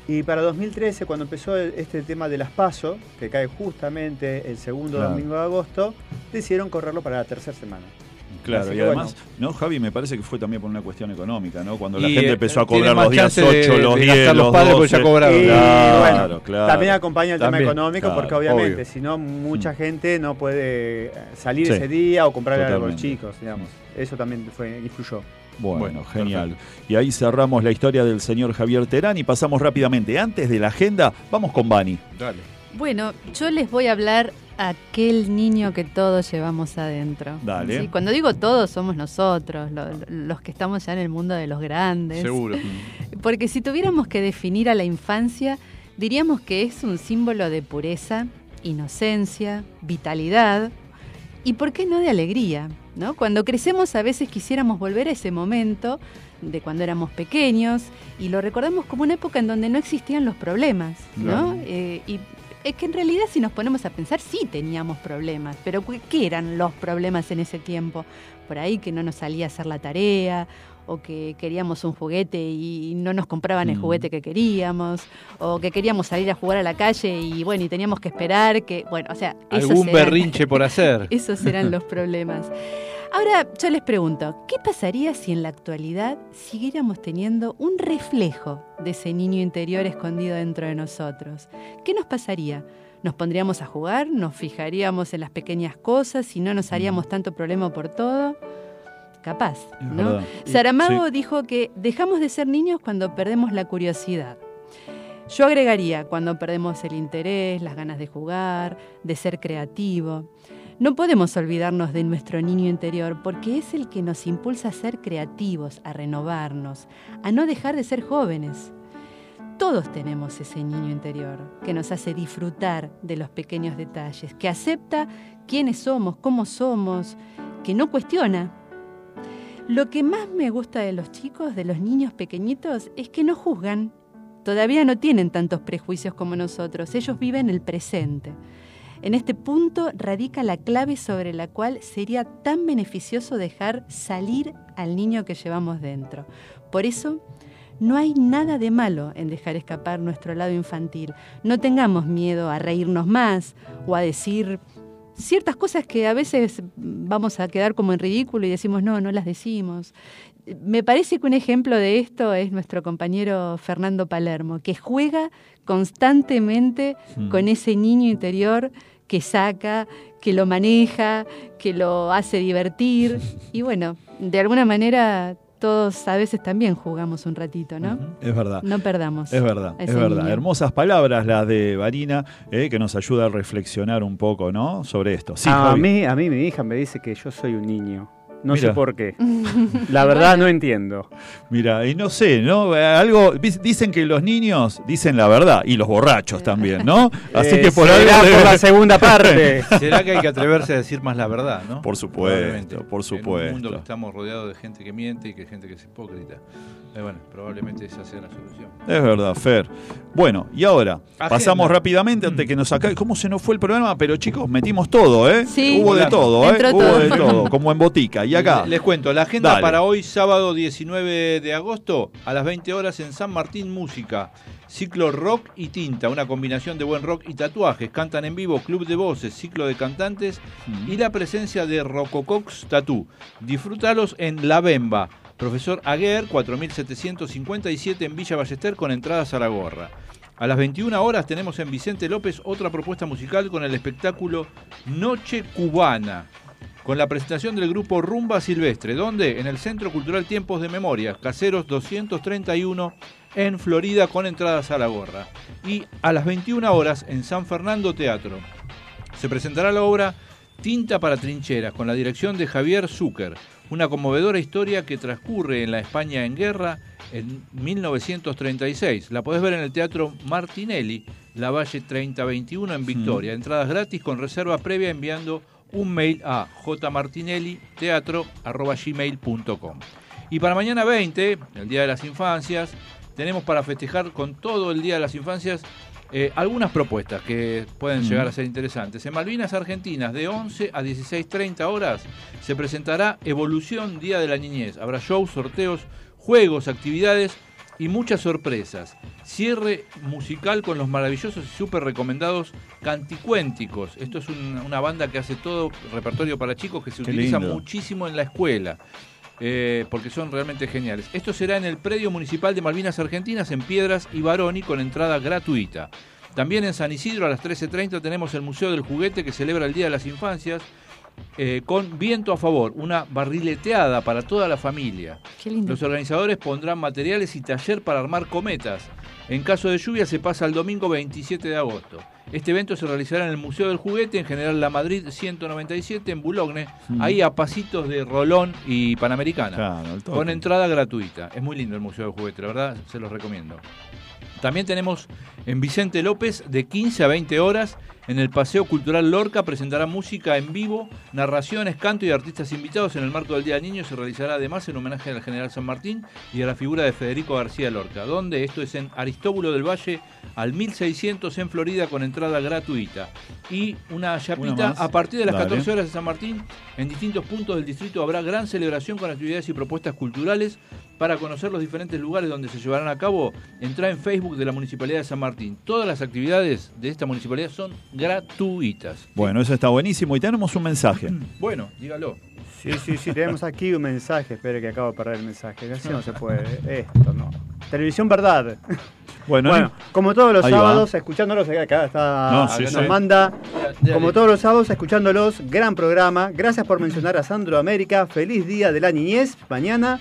Y para 2013, cuando empezó este tema de las PASO, que cae justamente el segundo Claro. domingo de agosto, decidieron correrlo para la tercera semana. Claro, Así y además, ¿no, Javi? Me parece que fue también por una cuestión económica, ¿no? Cuando la Y, gente eh, empezó a cobrar los días chance de- 8, los de 10, gastar los padres porque ya 12. cobraron. Y Claro, bueno, claro. también acompaña el tema económico, claro, porque obviamente, si no, mucha Mm. gente no puede eh, salir Sí, ese día o comprar algo a los chicos, digamos. Eso también fue, influyó. Bueno, Bueno, genial. Y ahí cerramos la historia del señor Javier Terán y pasamos rápidamente. Antes de la agenda, vamos con Bani. Dale. Bueno, yo les voy a hablar a aquel niño que todos llevamos adentro. Dale. ¿sí? Cuando digo todos, somos nosotros, lo- los que estamos ya en el mundo de los grandes. Seguro. Porque si tuviéramos que definir a la infancia, diríamos que es un símbolo de pureza, inocencia, vitalidad y, ¿por qué no, de alegría? ¿no? Cuando crecemos a veces quisiéramos volver a ese momento de cuando éramos pequeños y lo recordamos como una época en donde no existían los problemas, ¿no? Claro. Eh, y es que en realidad si nos ponemos a pensar sí teníamos problemas, pero ¿qué- ¿qué eran los problemas en ese tiempo? Por ahí que no nos salía a hacer la tarea o que queríamos un juguete y no nos compraban el Mm. juguete que queríamos, o que queríamos salir a jugar a la calle y bueno, y teníamos que esperar que, bueno, o sea, Algún eran- berrinche por hacer. esos eran los problemas. Ahora yo les pregunto, ¿qué pasaría si en la actualidad siguiéramos teniendo un reflejo de ese niño interior escondido dentro de nosotros? ¿Qué nos pasaría? ¿Nos pondríamos a jugar? ¿Nos fijaríamos en las pequeñas cosas y no nos haríamos tanto problema por todo? Capaz, ¿no? Saramago Sí. dijo que dejamos de ser niños cuando perdemos la curiosidad. Yo agregaría cuando perdemos el interés, las ganas de jugar, de ser creativo. No podemos olvidarnos de nuestro niño interior porque es el que nos impulsa a ser creativos, a renovarnos, a no dejar de ser jóvenes. Todos tenemos ese niño interior que nos hace disfrutar de los pequeños detalles, que acepta quiénes somos, cómo somos, que no cuestiona. Lo que más me gusta de los chicos, de los niños pequeñitos, es que no juzgan. Todavía no tienen tantos prejuicios como nosotros, ellos viven el presente. En este punto radica la clave sobre la cual sería tan beneficioso dejar salir al niño que llevamos dentro. Por eso, no hay nada de malo en dejar escapar nuestro lado infantil. No tengamos miedo a reírnos más o a decir ciertas cosas que a veces vamos a quedar como en ridículo y decimos, no, no las decimos. Me parece que un ejemplo de esto es nuestro compañero Fernando Palermo, que juega constantemente Mm. con ese niño interior que saca, que lo maneja, que lo hace divertir. Y bueno, de alguna manera todos a veces también jugamos un ratito, ¿no? Es verdad. No perdamos. Es verdad, a es verdad. niño. Hermosas palabras las de Varina, eh, que nos ayuda a reflexionar un poco, ¿no? Sobre esto. Sí, a, Javi. mí, a mí mi hija me dice que yo soy un niño. No Mira. sé por qué. La verdad no entiendo. Mira, y no sé, ¿no? Eh, Algo, dicen que los niños dicen la verdad, y los borrachos también, ¿no? Así Eh, que por será algo. por la segunda parte. ¿Será que hay que atreverse a decir más la verdad, no? Por supuesto, por En un supuesto. mundo que estamos rodeados de gente que miente y que gente que es hipócrita. Eh, bueno, probablemente esa sea la solución. Es verdad, Fer. Bueno, y ahora, Agenda. pasamos rápidamente antes que nos acabe. ¿Cómo se nos fue el programa? Pero chicos, metimos todo, ¿eh? Sí. Hubo de todo, ¿eh? Entró Hubo todo. de todo, como en botica. Y acá. Les cuento, la agenda Dale. para hoy, sábado 19 de agosto, a las 20 horas en San Martín Música. Ciclo rock y tinta, una combinación de buen rock y tatuajes. Cantan en vivo Club de Voces, ciclo de cantantes y la presencia de Rococox Tatú. Disfrútalos en La Bemba. Profesor Aguer, 4757 en Villa Ballester con entradas a la gorra. A las 21 horas tenemos en Vicente López otra propuesta musical con el espectáculo Noche Cubana con la presentación del grupo Rumba Silvestre, donde en el Centro Cultural Tiempos de Memoria, Caseros 231 en Florida con entradas a la gorra. Y a las 21 horas en San Fernando Teatro. Se presentará la obra Tinta para Trincheras, con la dirección de Javier Zucker, una conmovedora historia que transcurre en la España en guerra en 1936. La podés ver en el Teatro Martinelli, La Valle 3021 en Victoria. Entradas gratis con reserva previa enviando un mail a jmartinelli.teatro.gmail.com. Y para mañana 20, el Día de las Infancias, tenemos para festejar con todo el Día de las Infancias eh, algunas propuestas que pueden llegar a ser interesantes. En Malvinas Argentinas, de 11 a 16.30 horas, se presentará Evolución Día de la Niñez. Habrá shows, sorteos, juegos, actividades y muchas sorpresas. Cierre musical con los maravillosos y súper recomendados Canticuénticos. Esto es un- una banda que hace todo repertorio para chicos que se Qué utiliza lindo. muchísimo en la escuela. Eh, porque son realmente geniales. Esto será en el predio municipal de Malvinas Argentinas en Piedras y Baroni con entrada gratuita. También en San Isidro a las 13.30 tenemos el Museo del Juguete que celebra el Día de las Infancias eh, con Viento a Favor, una barrileteada para toda la familia. Qué lindo. Los organizadores pondrán materiales y taller para armar cometas. En caso de lluvia se pasa el domingo 27 de agosto. Este evento se realizará en el Museo del Juguete, en General La Madrid 197, en Boulogne, ahí a pasitos de Rolón y Panamericana, Claro, con entrada gratuita. Es muy lindo el Museo del Juguete, la verdad se los recomiendo. También tenemos en Vicente López de 15 a 20 horas en el Paseo Cultural Lorca presentará música en vivo, narraciones, canto y artistas invitados en el marco del Día del Niño. Se realizará además en homenaje al general San Martín y a la figura de Federico García Lorca, donde esto es en Aristóbulo del Valle al 1600 en Florida con entrada gratuita. Y una chapita a partir de las Dale. 14 horas de San Martín en distintos puntos del distrito habrá gran celebración con actividades y propuestas culturales para conocer los diferentes lugares donde se llevarán a cabo, entra en Facebook de la Municipalidad de San Martín. Todas las actividades de esta municipalidad son gratuitas. Bueno, eso está buenísimo. Y tenemos un mensaje. Bueno, dígalo. Sí, sí, sí, tenemos aquí un mensaje. Espere que acabo de perder el mensaje. Así no se puede. Esto no. Televisión Verdad. Bueno, Bueno, como todos los Ahí va. sábados, escuchándolos, acá, está, No, sí, nos sí. manda, como todos los sábados, escuchándolos, gran programa. Gracias por mencionar a Sandro América. Feliz Día de la Niñez mañana.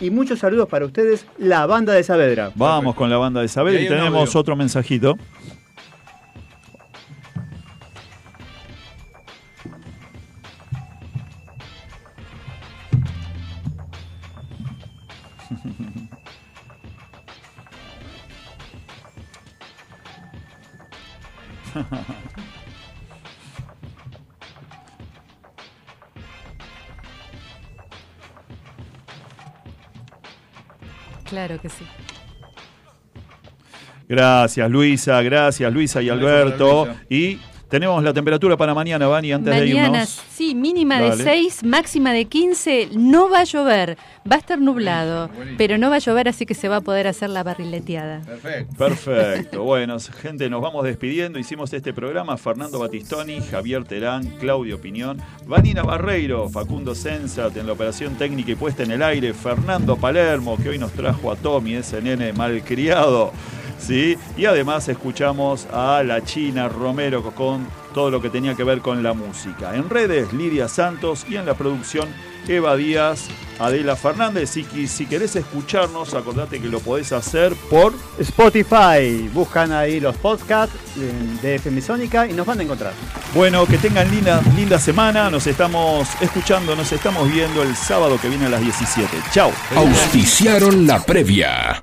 Y muchos saludos para ustedes, la banda de Saavedra. Vamos con la banda de Y hay y tenemos audio. otro mensajito. Claro que sí. Gracias, Luisa. Gracias, Luisa y Alberto. Luisa. Y tenemos la temperatura para mañana, Vani, antes de Mañana, irnos. sí, mínima de Dale. 6, máxima de 15. No va a llover, va a estar nublado, Buenísimo. pero no va a llover, así que se va a poder hacer la barrileteada. Perfecto. Perfecto. Bueno, gente, nos vamos despidiendo. Hicimos este programa. Fernando Batistoni, Javier Terán, Claudio Piñón, Vanina Barreiro, Facundo Sensat en la operación técnica y puesta en el aire, Fernando Palermo, que hoy nos trajo a Tommy, ese nene malcriado. ¿Sí? Y además escuchamos a la China Romero con todo lo que tenía que ver con la música. En redes, Lidia Santos y en la producción, Eva Díaz, Adela Fernández. Y que si querés escucharnos, acordate que lo podés hacer por Spotify, buscan ahí los podcasts de- FM Sónica y nos van a encontrar. Bueno, que tengan linda, linda semana. Nos estamos escuchando, nos estamos viendo el sábado que viene a las 17. Chao. Auspiciaron la previa.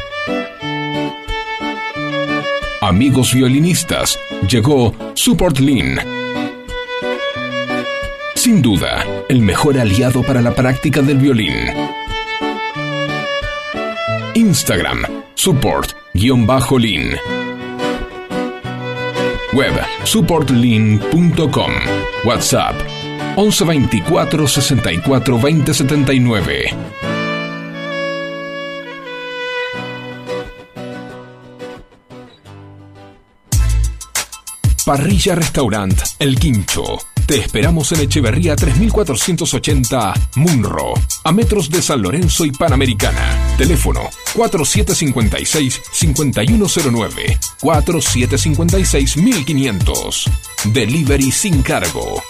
Amigos violinistas, llegó Support Lean. Sin duda, el mejor aliado para la práctica del violín. Instagram, support-lean. Web, supportlean.com. WhatsApp, 11 24 64 20 Parrilla Restaurant El Quincho. Te esperamos en Echeverría 3480 Munro, a metros de San Lorenzo y Panamericana. Teléfono 4756-5109, 4756-1500. Delivery sin cargo.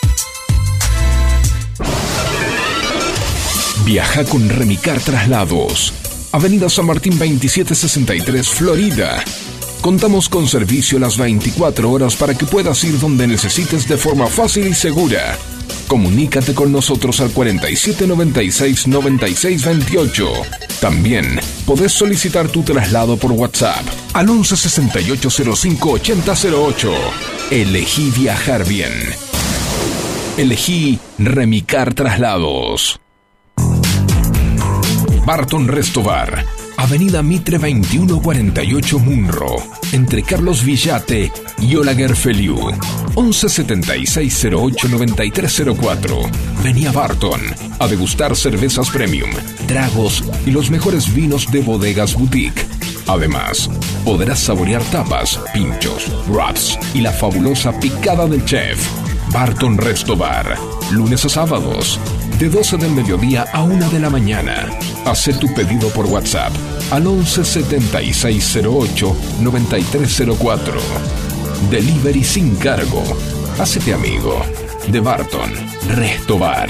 Viaja con Remicar Traslados. Avenida San Martín 2763, Florida. Contamos con servicio las 24 horas para que puedas ir donde necesites de forma fácil y segura. Comunícate con nosotros al 4796-9628. También podés solicitar tu traslado por WhatsApp al 1168058008. Elegí viajar bien. Elegí Remicar Traslados. Barton Restobar, Avenida Mitre 2148 Munro, entre Carlos Villate y Olaguer Feliu. 1176089304. Vení a Barton a degustar cervezas premium, tragos y los mejores vinos de bodegas boutique. Además, podrás saborear tapas, pinchos, wraps y la fabulosa picada del chef. Barton Resto Bar, lunes a sábados, de 12 del mediodía a 1 de la mañana. Haz tu pedido por WhatsApp al 11 7608 9304. Delivery sin cargo. Hácete amigo de Barton Resto Bar.